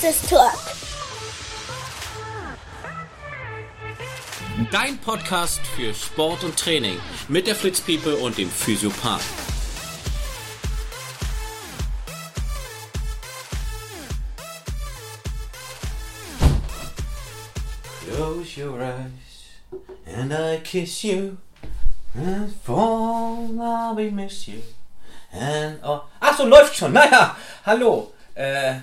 Praxistalk. Dein Podcast für Sport und Training mit der Fritz People und dem Physiopath. Close your eyes and I kiss you and fall I'll be miss you and oh. Ach so, läuft schon. Naja, hallo. Äh,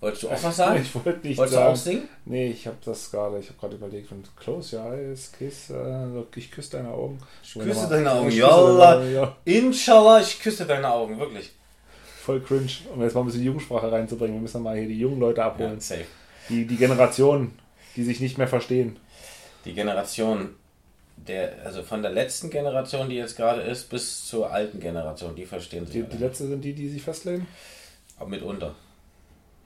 wolltest du auch was sagen? Ich wollte nicht Wolltest sagen. du auch singen? Nee, ich habe das gerade, ich habe gerade überlegt von Close your eyes, kiss, äh, ich küsse deine Augen. Ich Küsse deine Augen. Yalla. ja. Inshallah, ich küsse deine Augen, wirklich. Voll cringe, um jetzt mal ein bisschen Jugendsprache reinzubringen. Wir müssen mal hier die jungen Leute abholen. Ja, safe. Die, die Generation, die sich nicht mehr verstehen. Die Generation der, also von der letzten Generation, die jetzt gerade ist, bis zur alten Generation, die verstehen sich Die, die letzte sind die, die sich festlegen. Aber mitunter.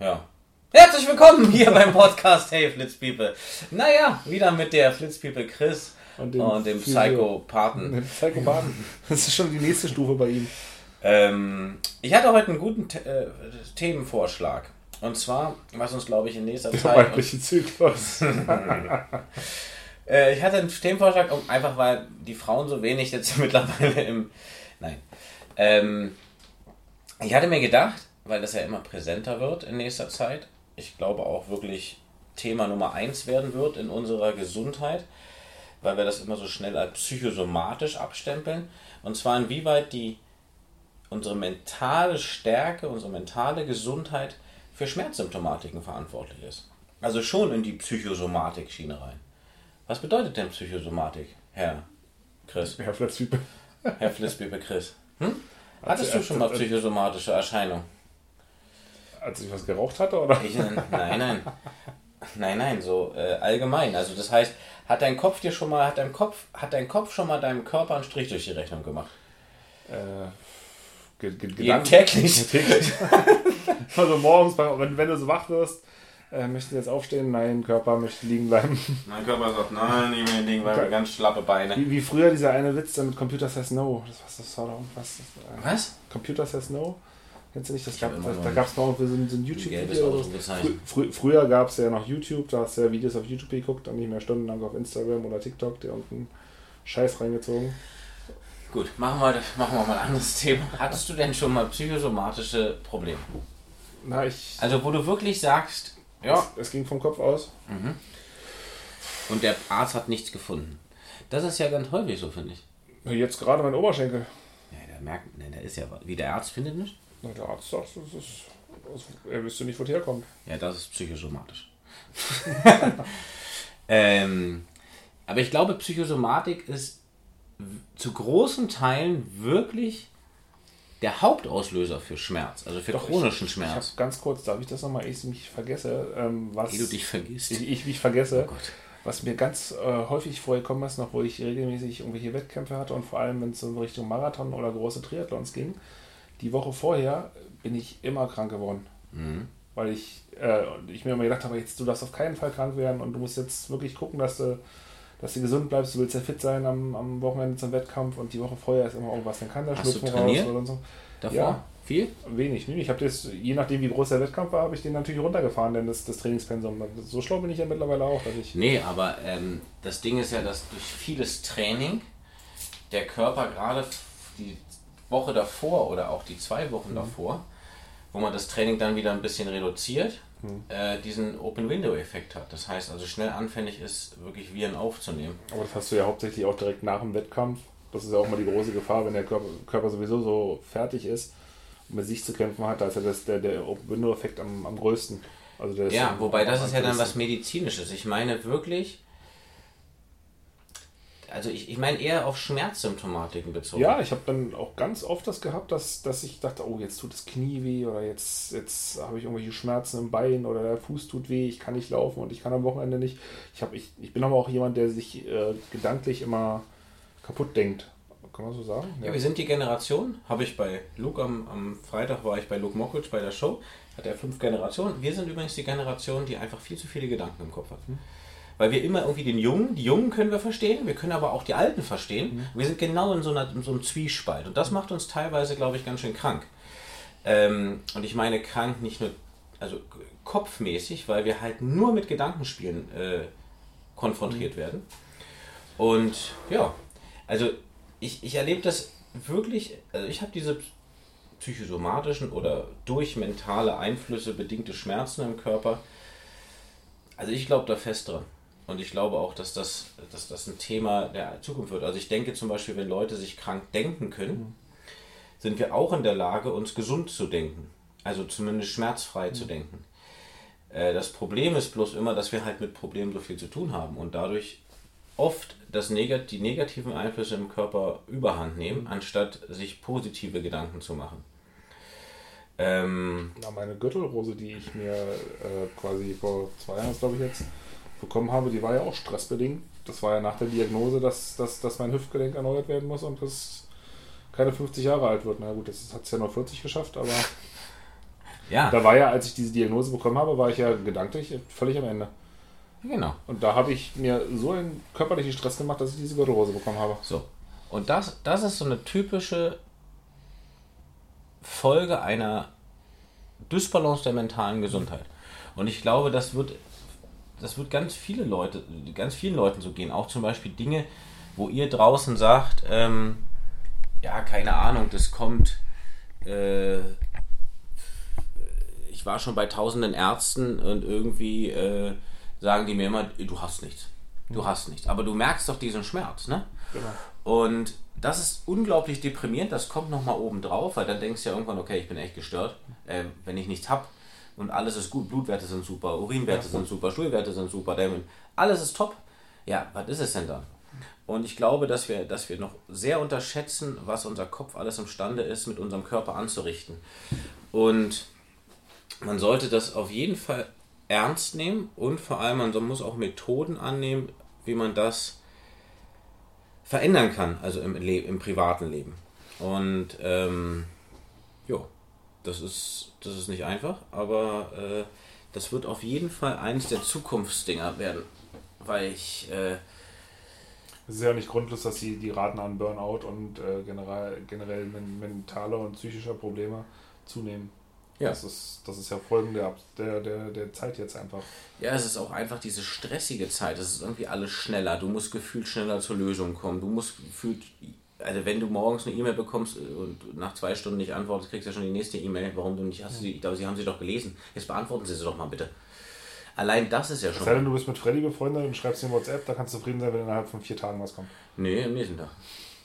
Ja. Herzlich willkommen hier beim Podcast Hey Flitz People. Naja, wieder mit der Flitz People Chris und Und dem, dem Physio- Psychopathen. Mit Psychopathen. Das ist schon die nächste Stufe bei ihm. Ähm, ich hatte heute einen guten The äh, Themenvorschlag. Und zwar, was uns, glaube ich, in nächster Der Zeit. weibliche Zyklus. Äh, ich hatte einen Themenvorschlag, um, einfach weil die Frauen so wenig jetzt mittlerweile im. Nein. Ähm, ich hatte mir gedacht, weil das ja immer präsenter wird in nächster Zeit, ich glaube auch wirklich Thema Nummer eins werden wird in unserer Gesundheit, weil wir das immer so schnell als psychosomatisch abstempeln. Und zwar inwieweit die unsere mentale Stärke, unsere mentale Gesundheit für Schmerzsymptomatiken verantwortlich ist. Also schon in die Psychosomatik-Schiene rein. Was bedeutet denn Psychosomatik, Herr Chris? Ja, Flitzpiepe. Herr Flitzbebe Chris? Hm? Hattest du schon mal psychosomatische Erscheinungen? Als ich was geraucht hatte, oder? Ich, äh, nein, nein. Nein, nein, so äh, allgemein. Also das heißt, hat dein Kopf dir schon mal, hat dein Kopf, hat dein Kopf schon mal deinem Körper einen Strich durch die Rechnung gemacht? Äh, ge ge Jeden Gedanken- täglich. täglich. also morgens, wenn, wenn du so wach wirst, äh, möchten jetzt aufstehen? Nein, Körper möchte liegen bleiben. Mein Körper sagt, nein, ich will weil wir ganz schlappe Beine. Wie, wie früher dieser eine Witz mit Computer says no. Das, was, das war doch irgendwas. Das, äh, Was? Computer says no? Kennst du nicht? Das gab, da gab es noch so ein, so ein YouTube-Video. Frü frü früher gab es ja noch YouTube, da hast du ja Videos auf YouTube geguckt und nicht mehr stundenlang auf Instagram oder TikTok, dir irgendeinen Scheiß reingezogen. Gut, machen wir, machen wir mal ein anderes Thema. Hattest du denn schon mal psychosomatische Probleme? Na, ich. Also wo du wirklich sagst, ja, Es ging vom Kopf aus. und der Arzt hat nichts gefunden. Das ist ja ganz häufig so, finde ich. Jetzt gerade mein Oberschenkel. Ja, der merkt, ne, der ist ja, wie der Arzt findet nicht. Na, der Arzt sagt, das ist. Das, er wüsste nicht, wo der herkommt. Ja, das ist psychosomatisch. ähm, aber ich glaube, Psychosomatik ist zu großen Teilen wirklich der Hauptauslöser für Schmerz, also für chronischen Ich Schmerz. ganz kurz, darf ich das nochmal, ich mich vergesse, ähm, was. Ehe du dich vergisst. ich, ich mich vergesse, Oh was mir ganz äh, häufig vorgekommen ist, noch wo ich regelmäßig irgendwelche Wettkämpfe hatte und vor allem, wenn es in Richtung Marathon oder große Triathlons ging, die Woche vorher bin ich immer krank geworden. Mhm. Weil ich, äh, ich mir immer gedacht habe, jetzt du darfst auf keinen Fall krank werden und du musst jetzt wirklich gucken, dass du, dass du gesund bleibst, du willst ja fit sein am, am Wochenende zum Wettkampf und die Woche vorher ist immer irgendwas, dann kann der Schnupfen raus oder so. Davor? Ja. Viel? Wenig? Ich habe das, je nachdem wie groß der Wettkampf war, habe ich den natürlich runtergefahren, denn das, das Trainingspensum. So schlau bin ich ja mittlerweile auch, dass ich. Nee, aber ähm, das Ding ist ja, dass durch vieles Training der Körper gerade die Woche davor oder auch die zwei Wochen davor, wo man das Training dann wieder ein bisschen reduziert, äh, diesen Open-Window-Effekt hat. Das heißt also schnell anfällig ist, wirklich Viren aufzunehmen. Aber das hast du ja hauptsächlich auch direkt nach dem Wettkampf. Das ist ja auch mal die große Gefahr, wenn der Körper, Körper sowieso so fertig ist und mit sich zu kämpfen hat, da ist ja das, der, der Open-Window-Effekt am, am größten. Also Ja, wobei das ist ja dann was. Medizinisches. Ich meine wirklich, also ich, ich meine eher auf Schmerzsymptomatiken bezogen. Ja, ich habe dann auch ganz oft das gehabt, dass, dass ich dachte, oh, jetzt tut das Knie weh oder jetzt, jetzt habe ich irgendwelche Schmerzen im Bein oder der Fuß tut weh, ich kann nicht laufen und ich kann am Wochenende nicht. Ich, hab, ich, ich bin aber auch jemand, der sich äh, gedanklich immer kaputt denkt. Kann man so sagen? Ja, wir sind die Generation, habe ich bei Luke am, am Freitag war ich bei Luke Mockridge bei der Show, hat er fünf Generationen. Wir sind übrigens die Generation, die einfach viel zu viele Gedanken im Kopf hat. Weil wir immer irgendwie den Jungen, die Jungen können wir verstehen, wir können aber auch die Alten verstehen. Wir sind genau in so, einer, in so einem Zwiespalt und das macht uns teilweise, glaube ich, ganz schön krank. Ähm, und ich meine krank nicht nur also kopfmäßig, weil wir halt nur mit Gedankenspielen äh, konfrontiert mhm. werden. Und ja, also ich, ich erlebe das wirklich, also ich habe diese psychosomatischen oder durch mentale Einflüsse bedingte Schmerzen im Körper. Also ich glaube da fest dran. Und ich glaube auch, dass das, dass das ein Thema der Zukunft wird. Also ich denke zum Beispiel, wenn Leute sich krank denken können, mhm. sind wir auch in der Lage, uns gesund zu denken. Also zumindest schmerzfrei mhm. zu denken. Äh, das Problem ist bloß immer, dass wir halt mit Problemen so viel zu tun haben und dadurch oft das Negat die negativen Einflüsse im Körper überhand nehmen, mhm. anstatt sich positive Gedanken zu machen. Ähm, Na, meine Gürtelrose, die ich mir äh, quasi vor zwei Jahren, glaube ich jetzt, bekommen habe, die war ja auch stressbedingt. Das war ja nach der Diagnose, dass, dass, dass mein Hüftgelenk erneuert werden muss und das keine 50 Jahre alt wird. Na gut, das hat es ja nur 40 geschafft, aber ja. da war ja, als ich diese Diagnose bekommen habe, war ich ja gedanklich völlig am Ende. Genau. Und da habe ich mir so einen körperlichen Stress gemacht, dass ich diese Gürtelrose bekommen habe. So. Und das, das ist so eine typische Folge einer Dysbalance der mentalen Gesundheit. Und ich glaube, das wird, das wird ganz viele Leute, ganz vielen Leuten so gehen. Auch zum Beispiel Dinge, wo ihr draußen sagt, ähm, ja, keine Ahnung, das kommt. Äh, ich war schon bei tausenden Ärzten und irgendwie äh, sagen die mir immer, du hast nichts. Du hast nichts. Aber du merkst doch diesen Schmerz, ne? Genau. Und das ist unglaublich deprimierend, das kommt nochmal oben drauf, weil dann denkst du ja irgendwann, okay, ich bin echt gestört, äh, wenn ich nichts habe und alles ist gut, Blutwerte sind super, Urinwerte ja, sind super, Schulwerte sind super, alles ist top. Ja, was ist es denn dann? Und ich glaube, dass wir, dass wir noch sehr unterschätzen, was unser Kopf alles imstande ist, mit unserem Körper anzurichten. Und man sollte das auf jeden Fall ernst nehmen und vor allem man muss auch Methoden annehmen, wie man das verändern kann, also im, Le im privaten Leben. Und ähm, ja, das ist, das ist nicht einfach, aber äh, das wird auf jeden Fall eines der Zukunftsdinger werden, weil ich. Äh, es ist ja nicht grundlos, dass die, die Raten an Burnout und äh, generell, generell mentale und psychischer Probleme zunehmen. Ja. Das ist, das ist ja Folgen der, der, der, der Zeit jetzt einfach. Ja, es ist auch einfach diese stressige Zeit. Es ist irgendwie alles schneller. Du musst gefühlt schneller zur Lösung kommen. Du musst gefühlt, also wenn du morgens eine E-Mail bekommst und nach zwei Stunden nicht antwortest, kriegst du ja schon die nächste E-Mail. Warum du nicht hast, ja. ich glaube, sie haben sie doch gelesen. Jetzt beantworten sie sie doch mal bitte. Allein das ist ja schon. Sei denn, du bist mit Freddy befreundet und schreibst ihm WhatsApp, da kannst du zufrieden sein, wenn innerhalb von vier Tagen was kommt. Nee, am nächsten Tag.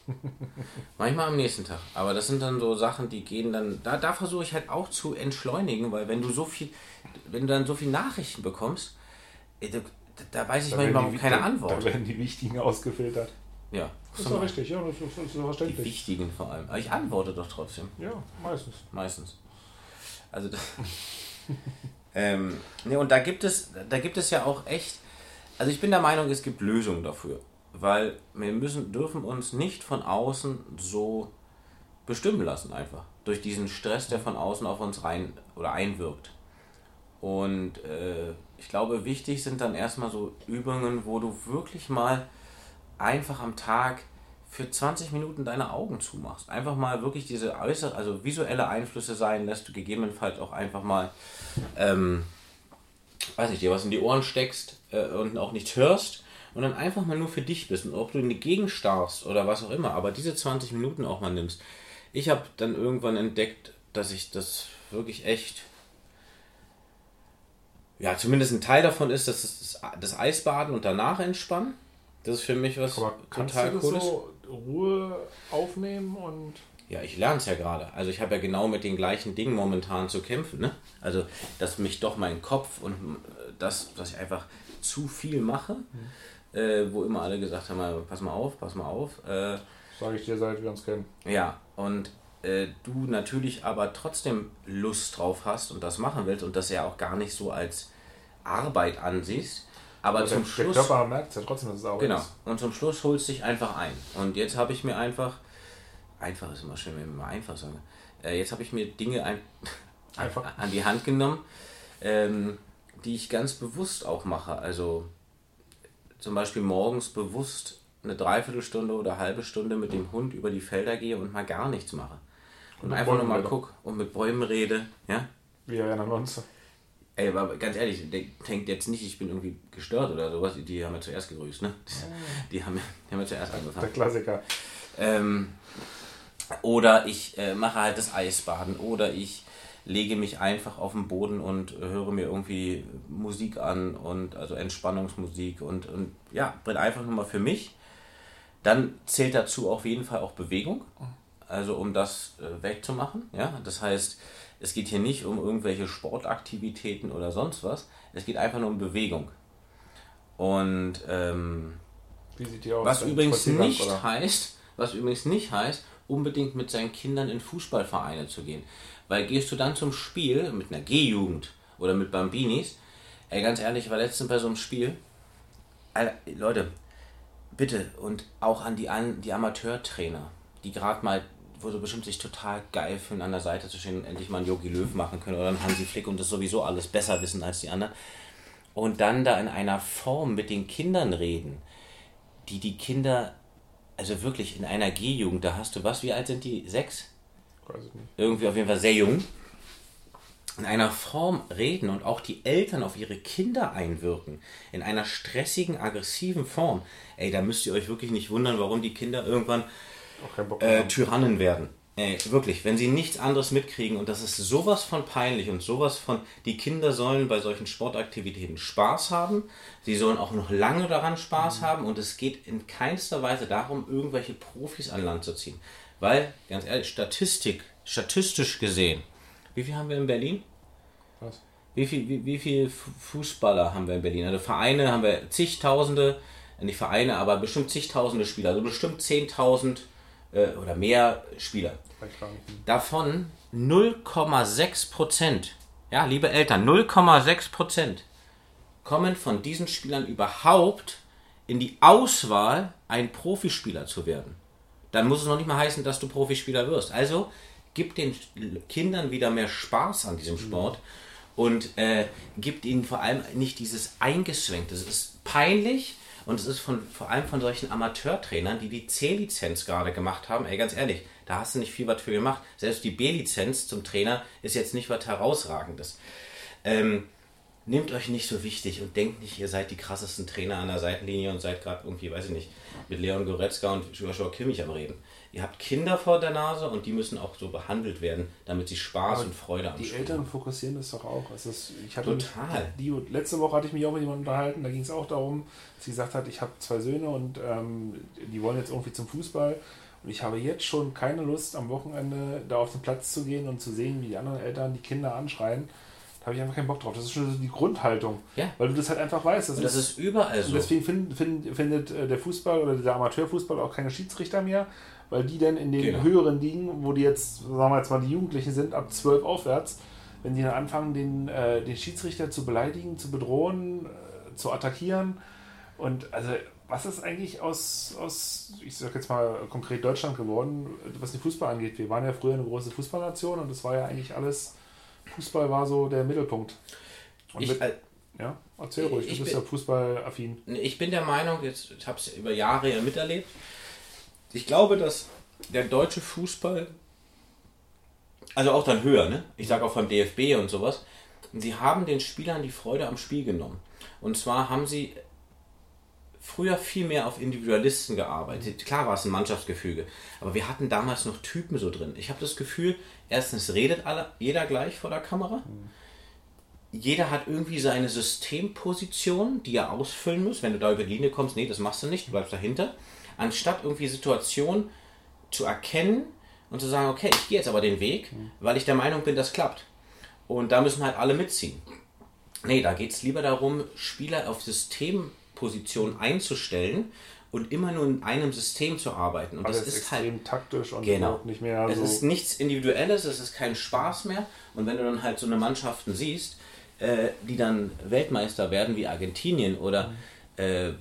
Manchmal am nächsten Tag. Aber das sind dann so Sachen, die gehen dann. Da, da versuche ich halt auch zu entschleunigen, weil wenn du so viel, wenn du dann so viele Nachrichten bekommst, äh, da, da weiß ich da manchmal auch keine Antwort. Da werden die wichtigen ausgefiltert. Ja. Das ist doch richtig, ja, das ist, ist verständlich. Die wichtigen vor allem. Aber ich antworte doch trotzdem. Ja, meistens. Meistens. Also das. ähm, ne, und da gibt es, da gibt es ja auch echt. Also ich bin der Meinung, es gibt Lösungen dafür weil wir müssen, dürfen uns nicht von außen so bestimmen lassen, einfach. Durch diesen Stress, der von außen auf uns rein oder einwirkt. Und äh, ich glaube, wichtig sind dann erstmal so Übungen, wo du wirklich mal einfach am Tag für 20 Minuten deine Augen zumachst. Einfach mal wirklich diese äußere, also visuelle Einflüsse sein lässt, du gegebenenfalls auch einfach mal, ähm, weiß nicht, dir was in die Ohren steckst äh, und auch nichts hörst und dann einfach mal nur für dich bist und ob du in die Gegend starrst oder was auch immer, aber diese 20 Minuten auch mal nimmst. Ich habe dann irgendwann entdeckt, dass ich das wirklich echt ja, zumindest ein Teil davon ist, dass das, das Eisbaden und danach entspannen. Das ist für mich was Aber total kannst du das so Ruhe aufnehmen und ja, ich lerne es ja gerade. Also ich habe ja genau mit den gleichen Dingen momentan zu kämpfen. Ne? Also, dass mich doch mein Kopf und das, was ich einfach zu viel mache, mhm äh, wo immer alle gesagt haben, pass mal auf, pass mal auf. Äh, Sage ich dir, seit wir uns kennen. Ja, und äh, du natürlich aber trotzdem Lust drauf hast und das machen willst und das ja auch gar nicht so als Arbeit ansiehst. Aber, aber zum der, Schluss. Der Körper merkt es ja trotzdem, dass es Arbeit genau. ist. Genau. Und zum Schluss holst du dich einfach ein. Und jetzt habe ich mir einfach. Einfach ist immer schön, wenn ich mal einfach sage. Äh, jetzt habe ich mir Dinge ein, einfach. an die Hand genommen, ähm, die ich ganz bewusst auch mache. Also zum Beispiel morgens bewusst eine Dreiviertelstunde oder eine halbe Stunde mit dem Hund über die Felder gehe und mal gar nichts mache. Und, und einfach nur mal gucke und mit Bäumen rede. Ja? Wir erinnern uns. Ey, aber ganz ehrlich, der denkt jetzt nicht, ich bin irgendwie gestört oder sowas. Die haben ja zuerst gegrüßt, ne? Die haben, die haben ja zuerst angefangen. Der Klassiker. Ähm, oder ich äh, mache halt das Eisbaden. Oder ich lege mich einfach auf den Boden und höre mir irgendwie Musik an und also Entspannungsmusik und, und ja, bin einfach nur mal für mich. Dann zählt dazu auf jeden Fall auch Bewegung, also um das äh, wegzumachen. Ja? Das heißt, es geht hier nicht um irgendwelche Sportaktivitäten oder sonst was, es geht einfach nur um Bewegung. Und ähm, was übrigens nicht oder? heißt, was übrigens nicht heißt, unbedingt mit seinen Kindern in Fußballvereine zu gehen. Weil gehst du dann zum Spiel mit einer G-Jugend oder mit Bambinis, ey, ganz ehrlich, ich war letztens bei so einem Spiel, Alter, Leute, bitte, und auch an die, an die Amateurtrainer, die gerade mal, wo so bestimmt sich total geil fühlen, an der Seite zu stehen und endlich mal einen Yogi Löw machen können oder einen Hansi Flick und das sowieso alles besser wissen als die anderen. Und dann da in einer Form mit den Kindern reden, die die Kinder, also wirklich in einer G-Jugend, da hast du was, wie alt sind die? Sechs? Weiß ich nicht. Irgendwie auf jeden Fall sehr jung. In einer Form reden und auch die Eltern auf ihre Kinder einwirken. In einer stressigen, aggressiven Form. Ey, da müsst ihr euch wirklich nicht wundern, warum die Kinder irgendwann äh, Tyrannen werden. Ey, wirklich, wenn sie nichts anderes mitkriegen und das ist sowas von peinlich und sowas von, die Kinder sollen bei solchen Sportaktivitäten Spaß haben, sie sollen auch noch lange daran Spaß mhm. haben und es geht in keinster Weise darum, irgendwelche Profis an Land zu ziehen. Weil, ganz ehrlich, Statistik, statistisch gesehen, wie viel haben wir in Berlin? Was? Wie viel, wie, wie viel Fußballer haben wir in Berlin? Also Vereine haben wir zigtausende, nicht Vereine, aber bestimmt zigtausende Spieler, also bestimmt 10.000 äh, oder mehr Spieler. Davon 0,6 Prozent, ja, liebe Eltern, 0,6 Prozent kommen von diesen Spielern überhaupt in die Auswahl, ein Profispieler zu werden dann muss es noch nicht mal heißen, dass du Profispieler wirst. Also gib den Kindern wieder mehr Spaß an diesem Sport und äh, gibt ihnen vor allem nicht dieses Eingeschränkte. Es ist peinlich und es ist von, vor allem von solchen Amateurtrainern, die die C-Lizenz gerade gemacht haben. Ey, ganz ehrlich, da hast du nicht viel was für gemacht. Selbst die B-Lizenz zum Trainer ist jetzt nicht was herausragendes. Ähm, nehmt euch nicht so wichtig und denkt nicht, ihr seid die krassesten Trainer an der Seitenlinie und seid gerade irgendwie, weiß ich nicht, mit Leon Goretzka und Joshua Kimmich am Reden. Ihr habt Kinder vor der Nase und die müssen auch so behandelt werden, damit sie Spaß Aber und Freude haben. Die Eltern fokussieren das doch auch. Also das, ich hatte Total. Die, letzte Woche hatte ich mich auch mit jemandem unterhalten, da ging es auch darum, dass sie gesagt hat, ich habe zwei Söhne und ähm, die wollen jetzt irgendwie zum Fußball. Und ich habe jetzt schon keine Lust, am Wochenende da auf den Platz zu gehen und zu sehen, wie die anderen Eltern die Kinder anschreien habe ich einfach keinen Bock drauf. Das ist schon die Grundhaltung. Ja. Weil du das halt einfach weißt. Das, das ist, ist, überall so. Und deswegen find, find, findet äh, der Fußball oder der Amateurfußball auch keine Schiedsrichter mehr, weil die dann in den genau. höheren Ligen, wo die jetzt, sagen wir jetzt mal, die Jugendlichen sind, ab 12 aufwärts, wenn die dann anfangen, den, äh, den Schiedsrichter zu beleidigen, zu bedrohen, äh, zu attackieren. Und also, was ist eigentlich aus, aus, ich sag jetzt mal konkret Deutschland geworden, was den Fußball angeht? Wir waren ja früher eine große Fußballnation und das war ja eigentlich alles Fußball war so der Mittelpunkt. Und ich, mit, äh, ja, erzähl ruhig, du bist bin, ja fußballaffin. Ich bin der Meinung, jetzt, ich habe es über Jahre ja miterlebt, ich glaube, dass der deutsche Fußball, also auch dann höher, ne? ich sage auch vom DFB und sowas, sie haben den Spielern die Freude am Spiel genommen. Und zwar haben sie früher viel mehr auf Individualisten gearbeitet. Klar war es ein Mannschaftsgefüge, aber wir hatten damals noch Typen so drin. Ich habe das Gefühl, erstens redet alle, jeder gleich vor der Kamera. Jeder hat irgendwie seine Systemposition, die er ausfüllen muss. Wenn du da über die Linie kommst, nee, das machst du nicht, du bleibst dahinter. Anstatt irgendwie Situationen zu erkennen und zu sagen, okay, ich gehe jetzt aber den Weg, weil ich der Meinung bin, das klappt. Und da müssen halt alle mitziehen. Nee, da geht es lieber darum, Spieler auf Systempositionen einzustellen und immer nur in einem System zu arbeiten. Und Alles das ist halt taktisch und genau. nicht mehr. Es ist nichts Individuelles, es ist kein Spaß mehr. Und wenn du dann halt so eine Mannschaften siehst, äh, die dann Weltmeister werden wie Argentinien oder mhm. äh,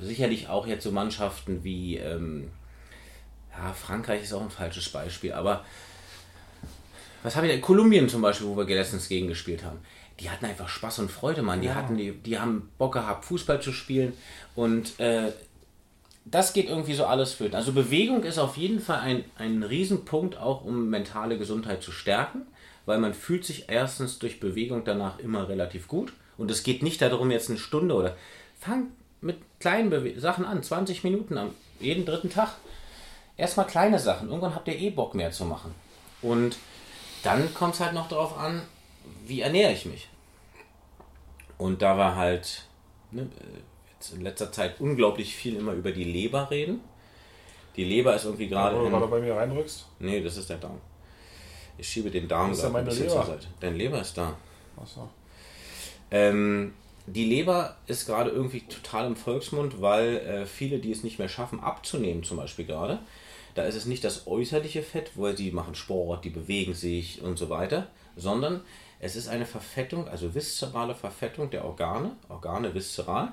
sicherlich auch jetzt so Mannschaften wie ähm, ja, Frankreich ist auch ein falsches Beispiel, aber was habe ich denn? Kolumbien zum Beispiel, wo wir letztens gegen gespielt haben. Die hatten einfach Spaß und Freude, Mann. Die, ja. hatten die, die haben Bock gehabt, Fußball zu spielen und äh, das geht irgendwie so alles flöten. Also Bewegung ist auf jeden Fall ein, ein Riesenpunkt, auch um mentale Gesundheit zu stärken, weil man fühlt sich erstens durch Bewegung danach immer relativ gut. Und es geht nicht darum, jetzt eine Stunde oder fang mit kleinen Bewe Sachen an, 20 Minuten am jeden dritten Tag. Erstmal kleine Sachen. Irgendwann habt ihr eh Bock mehr zu machen. Und dann kommt es halt noch darauf an, wie ernähre ich mich. Und da war halt ne, jetzt in letzter Zeit unglaublich viel immer über die Leber reden. Die Leber ist irgendwie gerade. Wenn du bei mir reindrückst? Nee, das ist der Darm. Ich schiebe den Darm ist ja meine Leber. Dein Leber ist da. Achso. Ähm, die Leber ist gerade irgendwie total im Volksmund, weil äh, viele, die es nicht mehr schaffen, abzunehmen, zum Beispiel gerade, da ist es nicht das äußerliche Fett, wo sie machen Sport, die bewegen sich und so weiter, sondern es ist eine Verfettung, also viszerale Verfettung der Organe, Organe viszeral.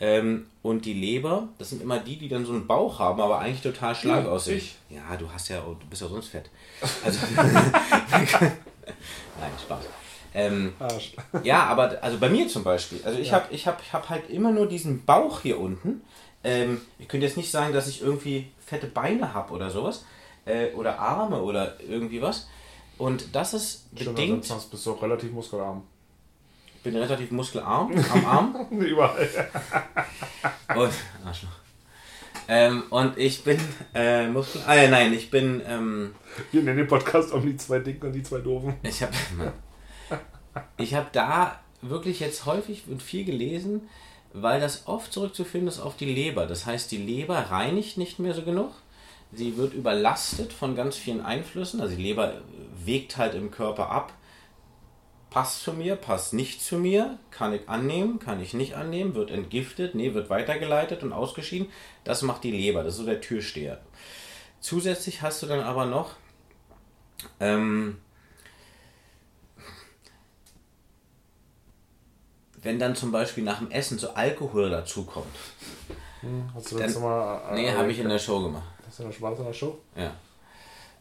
Ähm, und die Leber, das sind immer die, die dann so einen Bauch haben, aber eigentlich total schlank Ja, aussehen. Ja, du hast ja, du bist ja sonst fett. Also, Nein, Spaß. Ähm, Arsch. ja, aber also bei mir zum Beispiel. Also ich Ja. habe ich hab, ich hab halt immer nur diesen Bauch hier unten. Ähm, ich könnte jetzt nicht sagen, dass ich irgendwie fette Beine habe oder sowas. Äh, oder Arme oder irgendwie was. Und das ist Stimmt, bedingt. sonst bist du auch relativ muskelarm. Ich bin relativ muskelarm am Arm. Überall. Und, Arschloch. Ähm, und ich bin äh, Muskel. Ah, nein, ich bin. Ähm, Wir nennen den Podcast um die zwei Dicken und die zwei Doofen. Ich habe ich hab da wirklich jetzt häufig und viel gelesen, weil das oft zurückzuführen ist auf die Leber. Das heißt, die Leber reinigt nicht mehr so genug. Sie wird überlastet von ganz vielen Einflüssen. Also die Leber wägt halt im Körper ab. Passt zu mir, passt nicht zu mir, kann ich annehmen, kann ich nicht annehmen, wird entgiftet, nee, wird weitergeleitet und ausgeschieden. Das macht die Leber, das ist so der Türsteher. Zusätzlich hast du dann aber noch ähm, wenn dann zum Beispiel nach dem Essen so Alkohol dazukommt. Hast du Dann- das mal. äh, Nee, habe ich in der Show gemacht. Hast du eine Schwarze in der Show? Ja.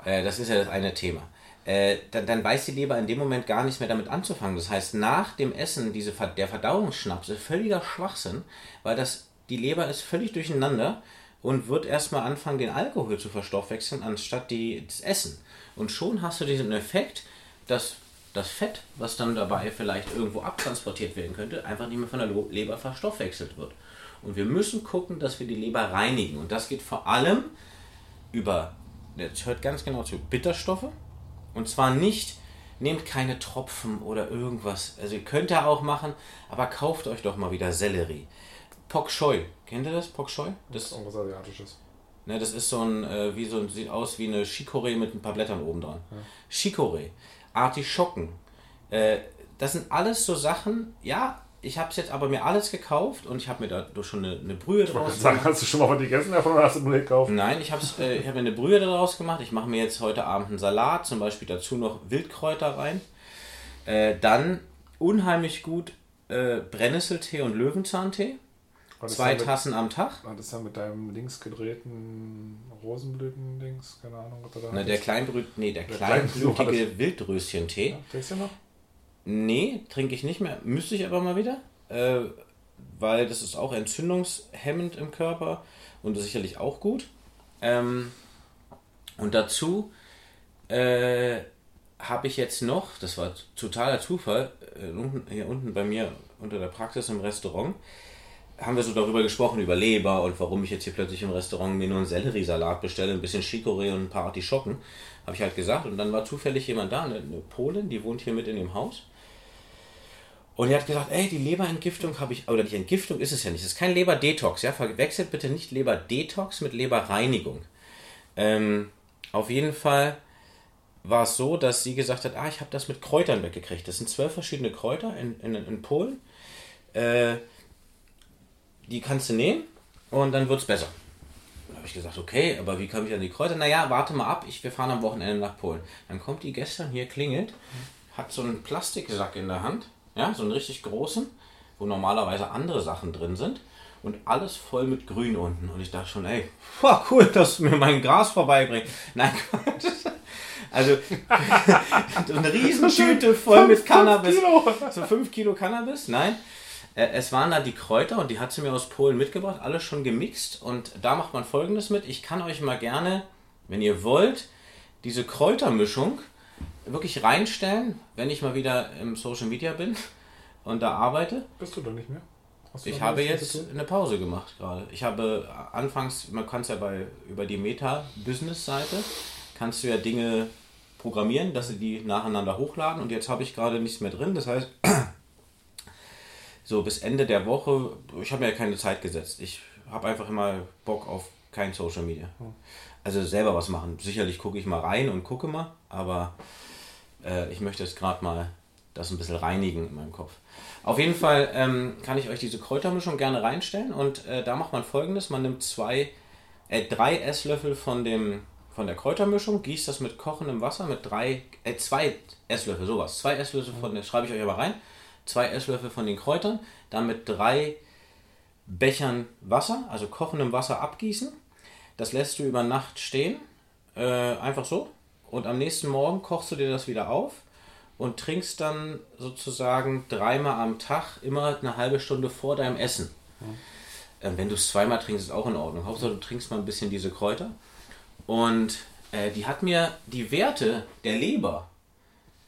Äh, das ist ja das eine Thema. Äh, dann, dann weiß die Leber in dem Moment gar nichts mehr damit anzufangen. Das heißt, nach dem Essen, diese, der Verdauungsschnaps ist völliger Schwachsinn, weil das, die Leber ist völlig durcheinander und wird erstmal anfangen, den Alkohol zu verstoffwechseln, anstatt die, das Essen. Und schon hast du diesen Effekt, dass das Fett, was dann dabei vielleicht irgendwo abtransportiert werden könnte, einfach nicht mehr von der Leber verstoffwechselt wird. Und wir müssen gucken, dass wir die Leber reinigen. Und das geht vor allem über, jetzt hört ganz genau zu, Bitterstoffe. Und zwar nicht, nehmt keine Tropfen oder irgendwas. Also ihr könnt ja auch machen, aber kauft euch doch mal wieder Sellerie. Pok Choi, kennt ihr das? Pok Choi? Das ist Das, irgendwas Asiatisches. ne, das ist so ein, äh, wie so sieht aus wie eine Chicorée mit ein paar Blättern oben dran. Chicorée, Artischocken. Äh, das sind alles so Sachen, ja, ich habe es jetzt aber mir alles gekauft und ich habe mir da schon eine, eine Brühe Ich draus sagen, hast du schon mal was gegessen davon oder hast du nur gekauft? Nein, ich habe äh, ich hab mir eine Brühe daraus gemacht. Ich mache mir jetzt heute Abend einen Salat, zum Beispiel dazu noch Wildkräuter rein. Äh, dann unheimlich gut äh, Brennnesseltee und Löwenzahntee. Zwei ja mit- Tassen am Tag. War das ja mit deinem links gedrehten Rosenblüten-Dings? Keine Ahnung, was da Ne, der Kleinbrüt, nee, der Der kleinblütige Wildröschentee. Ja, trinkst du noch? Nee, trinke ich nicht mehr. Müsste ich aber mal wieder. Äh, weil das ist auch entzündungshemmend im Körper und ist sicherlich auch gut. Ähm, und dazu äh, habe ich jetzt noch, das war totaler Zufall, äh, hier unten bei mir unter der Praxis im Restaurant, haben wir so darüber gesprochen, über Leber und warum ich jetzt hier plötzlich im Restaurant mir nur einen Selleriesalat bestelle, ein bisschen Chicorée und ein paar Artischocken. Habe ich halt gesagt. Und dann war zufällig jemand da, eine, Polin, die wohnt hier mit in dem Haus. Und die hat gesagt, ey, die Leberentgiftung habe ich, oder die Entgiftung ist es ja nicht, das ist kein Leberdetox, ja, verwechselt bitte nicht Leberdetox mit Leberreinigung. Ähm, auf jeden Fall war es so, dass sie gesagt hat, ah, ich habe das mit Kräutern weggekriegt. Das sind zwölf verschiedene Kräuter in, in, in Polen. Äh, die kannst du nehmen und dann wird es besser. Dann habe ich gesagt, okay, aber wie komme ich an die Kräuter? Naja, warte mal ab, ich, wir fahren am Wochenende nach Polen. Dann kommt die gestern hier, klingelt, hat so einen Plastiksack in der Hand, ja, so einen richtig großen, wo normalerweise andere Sachen drin sind und alles voll mit Grün unten. Und ich dachte schon, ey, boah, cool, dass du mir mein Gras vorbeibringst. Nein, Quatsch. Also, so eine Riesentüte voll mit Cannabis. So 5 Kilo Cannabis? Nein. Äh, es waren da die Kräuter und die hat sie mir aus Polen mitgebracht, alles schon gemixt. Und da macht man folgendes mit. Ich kann euch mal gerne, wenn ihr wollt, diese Kräutermischung wirklich reinstellen, wenn ich mal wieder im Social Media bin und da arbeite. Bist du da nicht mehr? Ich habe jetzt eine Pause gemacht gerade. Ich habe anfangs, man kann es ja bei über die Meta-Business-Seite, kannst du ja Dinge programmieren, dass sie die nacheinander hochladen und jetzt habe ich gerade nichts mehr drin. Das heißt, so bis Ende der Woche, ich habe mir ja keine Zeit gesetzt. Ich habe einfach immer Bock auf kein Social Media. Also selber was machen. Sicherlich gucke ich mal rein und gucke mal, aber äh, ich möchte jetzt gerade mal das ein bisschen reinigen in meinem Kopf. Auf jeden Fall ähm, kann ich euch diese Kräutermischung gerne reinstellen und äh, da macht man folgendes: Man nimmt zwei, äh, drei Esslöffel von, dem, von der Kräutermischung, gießt das mit kochendem Wasser mit drei, äh, zwei Esslöffel, sowas. Zwei Esslöffel von der, schreibe ich euch aber rein, zwei Esslöffel von den Kräutern, dann mit drei Bechern Wasser, also kochendem Wasser abgießen. Das lässt du über Nacht stehen, äh, einfach so. Und am nächsten Morgen kochst du dir das wieder auf und trinkst dann sozusagen dreimal am Tag immer eine halbe Stunde vor deinem Essen. Ja. Äh, wenn du es zweimal trinkst, ist auch in Ordnung. Hauptsache du trinkst mal ein bisschen diese Kräuter. Und äh, die hat mir die Werte der Leber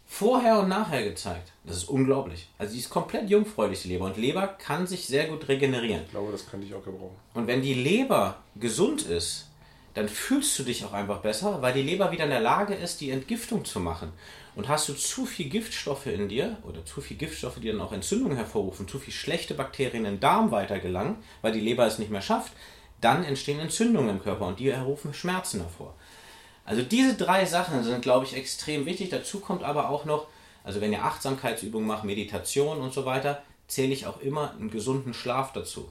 vorher und nachher gezeigt. Das ist unglaublich. Also die ist komplett jungfräulich, die Leber. Und Leber kann sich sehr gut regenerieren. Ich glaube, das könnte ich auch gebrauchen. Und wenn die Leber gesund ist, dann fühlst du dich auch einfach besser, weil die Leber wieder in der Lage ist, die Entgiftung zu machen. Und hast du zu viel Giftstoffe in dir oder zu viel Giftstoffe, die dann auch Entzündungen hervorrufen, zu viel schlechte Bakterien in den Darm weitergelangen, weil die Leber es nicht mehr schafft, dann entstehen Entzündungen im Körper und die herrufen Schmerzen hervor. Also diese drei Sachen sind, glaube ich, extrem wichtig. Dazu kommt aber auch noch, also wenn ihr Achtsamkeitsübungen macht, Meditation und so weiter, zähle ich auch immer einen gesunden Schlaf dazu.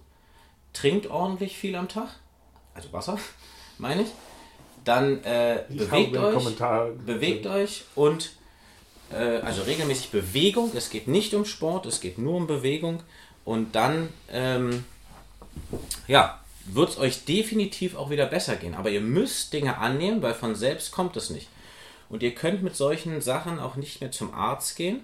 Trinkt ordentlich viel am Tag, also Wasser, meine ich. Dann äh, bewegt euch, bewegt euch und äh, also regelmäßig Bewegung. Es geht nicht um Sport, es geht nur um Bewegung. Und dann, ähm, ja, wird es euch definitiv auch wieder besser gehen. Aber ihr müsst Dinge annehmen, weil von selbst kommt es nicht. Und ihr könnt mit solchen Sachen auch nicht mehr zum Arzt gehen,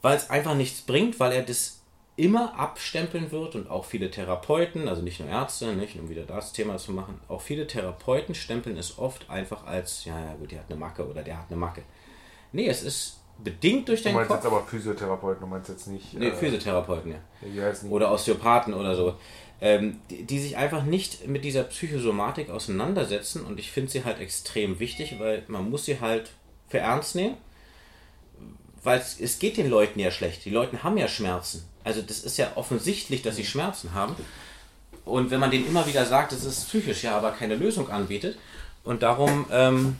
weil es einfach nichts bringt, weil er das immer abstempeln wird und auch viele Therapeuten, also nicht nur Ärzte, nicht, um wieder das Thema zu machen, auch viele Therapeuten stempeln es oft einfach als, ja, ja, gut, der hat eine Macke oder der hat eine Macke. Nee, es ist bedingt durch deinen Kopf. Du meinst Kopf. jetzt aber Physiotherapeuten, du meinst jetzt nicht. Nee, äh, Physiotherapeuten, ja. ja oder Osteopathen oder so. Ähm, die, die, sich einfach nicht mit dieser Psychosomatik auseinandersetzen und ich finde sie halt extrem wichtig, weil man muss sie halt für ernst nehmen, weil es, es geht den Leuten ja schlecht. Die Leute haben ja Schmerzen. Also das ist ja offensichtlich, dass sie Schmerzen haben. Und wenn man denen immer wieder sagt, es ist psychisch, ja, aber keine Lösung anbietet. Und darum ähm,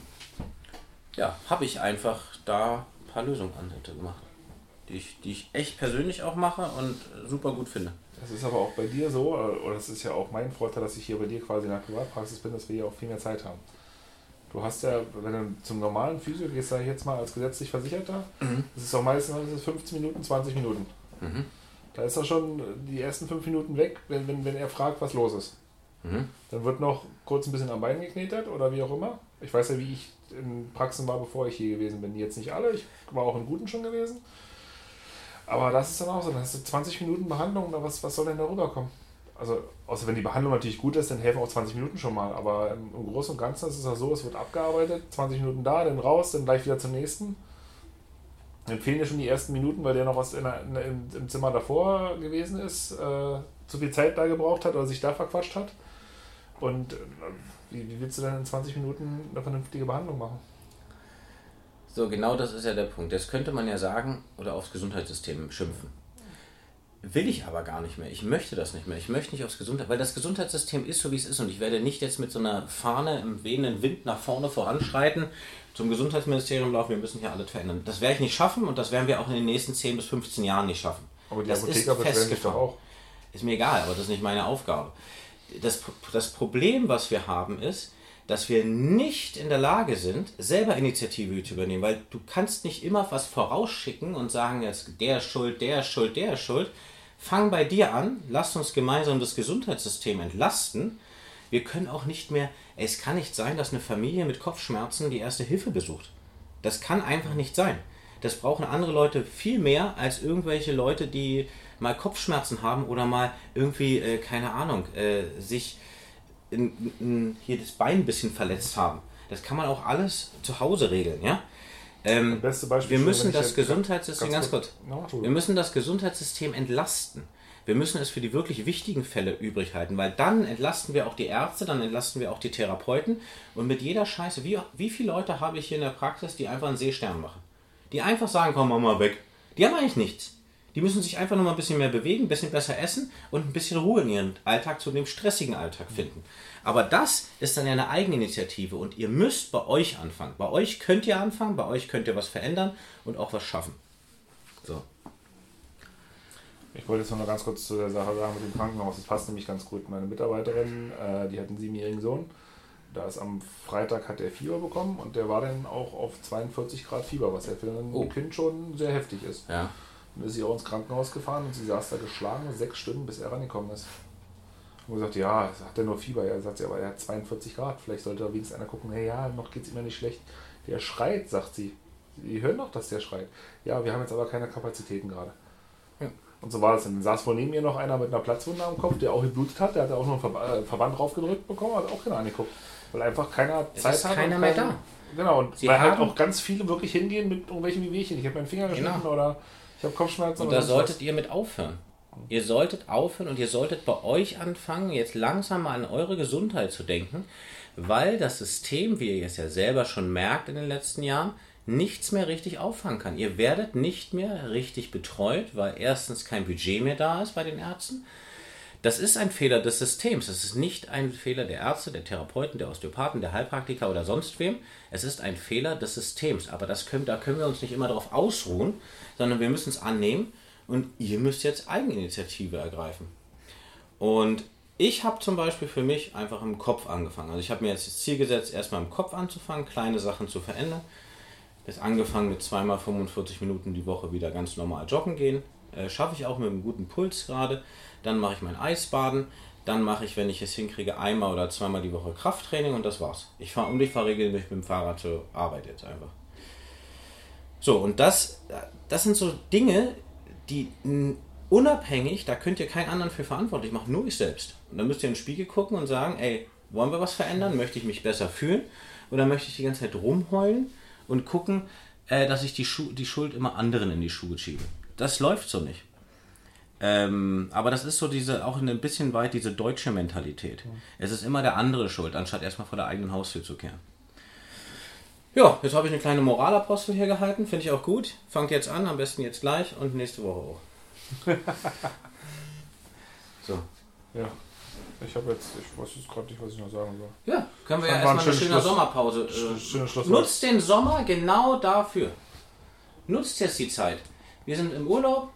ja, habe ich einfach da ein paar Lösungsansätze gemacht, die ich, die ich echt persönlich auch mache und super gut finde. Das ist aber auch bei dir so, äh, oder das ist ja auch mein Vorteil, dass ich hier bei dir quasi in der Privatpraxis bin, dass wir hier auch viel mehr Zeit haben. Du hast ja, wenn du zum normalen Physio gehst, sage ich jetzt mal als gesetzlich Versicherter, mhm. das ist auch meistens das ist 15 Minuten, 20 Minuten. Mhm. Da ist er schon die ersten 5 Minuten weg, wenn, wenn, wenn er fragt, was los ist. Mhm. Dann wird noch kurz ein bisschen am Bein geknetet oder wie auch immer. Ich weiß ja, wie ich in Praxen war, bevor ich hier gewesen bin. Jetzt nicht alle, ich war auch in guten schon gewesen. Aber das ist dann auch so, dann hast du 20 Minuten Behandlung, oder was, was soll denn da rüberkommen? Also, außer wenn die Behandlung natürlich gut ist, dann helfen auch 20 Minuten schon mal. Aber im, Großen und Ganzen ist es ja so, es wird abgearbeitet, 20 Minuten da, dann raus, dann gleich wieder zum nächsten. Dann fehlen ja schon die ersten Minuten, weil der noch was in in, in, im Zimmer davor gewesen ist, äh, zu viel Zeit da gebraucht hat oder sich da verquatscht hat. Und äh, wie, wie willst du denn in 20 Minuten eine vernünftige Behandlung machen? So, genau das ist ja der Punkt. Das könnte man ja sagen oder aufs Gesundheitssystem schimpfen. Will ich aber gar nicht mehr. Ich möchte das nicht mehr. Ich möchte nicht aufs Gesundheit, weil das Gesundheitssystem ist so, wie es ist und ich werde nicht jetzt mit so einer Fahne im wehenden Wind nach vorne voranschreiten zum Gesundheitsministerium laufen, wir müssen hier alles verändern. Das werde ich nicht schaffen und das werden wir auch in den nächsten 10 bis 15 Jahren nicht schaffen. Aber die das Apotheker sich doch auch. Ist mir egal, aber das ist nicht meine Aufgabe das, das Problem, was wir haben, ist, dass wir nicht in der Lage sind, selber Initiative zu übernehmen, weil du kannst nicht immer was vorausschicken und sagen, jetzt der ist schuld, der ist schuld, der ist schuld. Fang bei dir an, lass uns gemeinsam das Gesundheitssystem entlasten. Wir können auch nicht mehr, es kann nicht sein, dass eine Familie mit Kopfschmerzen die erste Hilfe besucht. Das kann einfach nicht sein. Das brauchen andere Leute viel mehr als irgendwelche Leute, die mal Kopfschmerzen haben oder mal irgendwie, äh, keine Ahnung, äh, sich in, in, hier das Bein ein bisschen verletzt haben. Das kann man auch alles zu Hause regeln, ja? Ähm, beste Beispiel wir müssen das Gesundheitssystem, ganz, kurz, wir müssen das Gesundheitssystem entlasten. Wir müssen es für die wirklich wichtigen Fälle übrig halten, weil dann entlasten wir auch die Ärzte, dann entlasten wir auch die Therapeuten. Und mit jeder Scheiße, wie, wie viele Leute habe ich hier in der Praxis, die einfach einen Seestern machen? Die einfach sagen, komm, mach mal weg. Die haben eigentlich nichts. Die müssen sich einfach noch mal ein bisschen mehr bewegen, ein bisschen besser essen und ein bisschen Ruhe in ihren Alltag zu dem stressigen Alltag finden. Aber das ist dann ja eine Eigeninitiative und ihr müsst bei euch anfangen. Bei euch könnt ihr anfangen, bei euch könnt ihr was verändern und auch was schaffen. So. Ich wollte jetzt noch ganz kurz zu der Sache sagen mit dem Krankenhaus. Das passt nämlich ganz gut. Meine Mitarbeiterin, äh, die hat einen siebenjährigen Sohn. Da ist am Freitag hat er Fieber bekommen und der war dann auch auf 42 Grad Fieber, was ja für ein oh. Kind schon sehr heftig ist. Ja. Dann ist sie auch ins Krankenhaus gefahren und sie saß da geschlagen, sechs Stunden, bis er rangekommen ist. Und gesagt, ja, hat er nur Fieber. Er sagt sie, aber er hat 42 Grad. Vielleicht sollte da wenigstens einer gucken, hey, ja, noch geht es ihm ja nicht schlecht. Der schreit, sagt sie. Sie hören doch, dass der schreit. Ja, wir haben jetzt aber keine Kapazitäten gerade. Ja. Und so war das. Dann saß vor neben mir noch einer mit einer Platzwunde am Kopf, der auch geblutet hat. Der hat auch noch einen äh, Verband draufgedrückt bekommen, hat auch keiner angeguckt. Weil einfach keiner es Zeit ist hat. keiner mehr da. Genau, und Sie weil halt auch ganz viele wirklich hingehen mit irgendwelchen Wehwehchen. Ich habe meinen Finger geschnitten genau. oder ich habe Kopfschmerzen. Und da solltet ihr mit aufhören. Ihr solltet aufhören und ihr solltet bei euch anfangen, jetzt langsam mal an eure Gesundheit zu denken, weil das System, wie ihr es ja selber schon merkt in den letzten Jahren, nichts mehr richtig auffangen kann. Ihr werdet nicht mehr richtig betreut, weil erstens kein Budget mehr da ist bei den Ärzten. Das ist ein Fehler des Systems. Es ist nicht ein Fehler der Ärzte, der Therapeuten, der Osteopathen, der Heilpraktiker oder sonst wem. Es ist ein Fehler des Systems. Aber das können, da können wir uns nicht immer darauf ausruhen, sondern wir müssen es annehmen und ihr müsst jetzt Eigeninitiative ergreifen. Und ich habe zum Beispiel für mich einfach im Kopf angefangen. Also ich habe mir jetzt das Ziel gesetzt, erstmal im Kopf anzufangen, kleine Sachen zu verändern. Das angefangen mit zweimal 45 Minuten die Woche wieder ganz normal joggen gehen. Äh, Schaffe ich auch mit einem guten Puls gerade. Dann mache ich mein Eisbaden. Dann mache ich, wenn ich es hinkriege, einmal oder zweimal die Woche Krafttraining und das war's. Ich fahre und ich fahre regelmäßig mit dem Fahrrad zur Arbeit jetzt einfach. So, und das, das sind so Dinge, die unabhängig, da könnt ihr keinen anderen für verantwortlich machen, nur ich selbst. Und dann müsst ihr in den Spiegel gucken und sagen, ey, wollen wir was verändern? Möchte ich mich besser fühlen? Oder möchte ich die ganze Zeit rumheulen und gucken, äh, dass ich die, Schu die Schuld immer anderen in die Schuhe schiebe? Das läuft so nicht. Ähm, aber das ist so diese, auch ein bisschen weit diese deutsche Mentalität. Es ist immer der andere schuld, anstatt erstmal vor der eigenen Haustür zu kehren. Ja, jetzt habe ich eine kleine Moralapostel hier gehalten, finde ich auch gut. Fangt jetzt an, am besten jetzt gleich und nächste Woche auch. so. Ja. Ich habe jetzt, ich weiß jetzt gerade nicht, was ich noch sagen soll. Ja, können wir ja erstmal eine schöne Schluss, Sommerpause. Äh, Schluss nutzt den Sommer genau dafür. Nutzt jetzt die Zeit. Wir sind im Urlaub.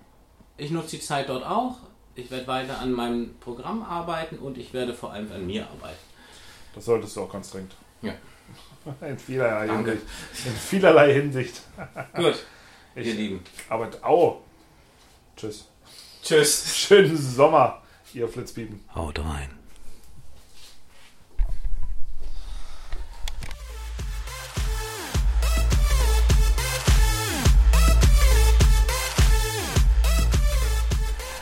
Ich nutze die Zeit dort auch. Ich werde weiter an meinem Programm arbeiten und ich werde vor allem an mir arbeiten. Das solltest du auch ganz dringend. Ja. In vielerlei Danke. Hinsicht. In vielerlei Hinsicht. Gut, ich, ihr Lieben. Aber, au. Tschüss. Tschüss. Schönen Sommer, ihr Flitzbieben. Haut rein.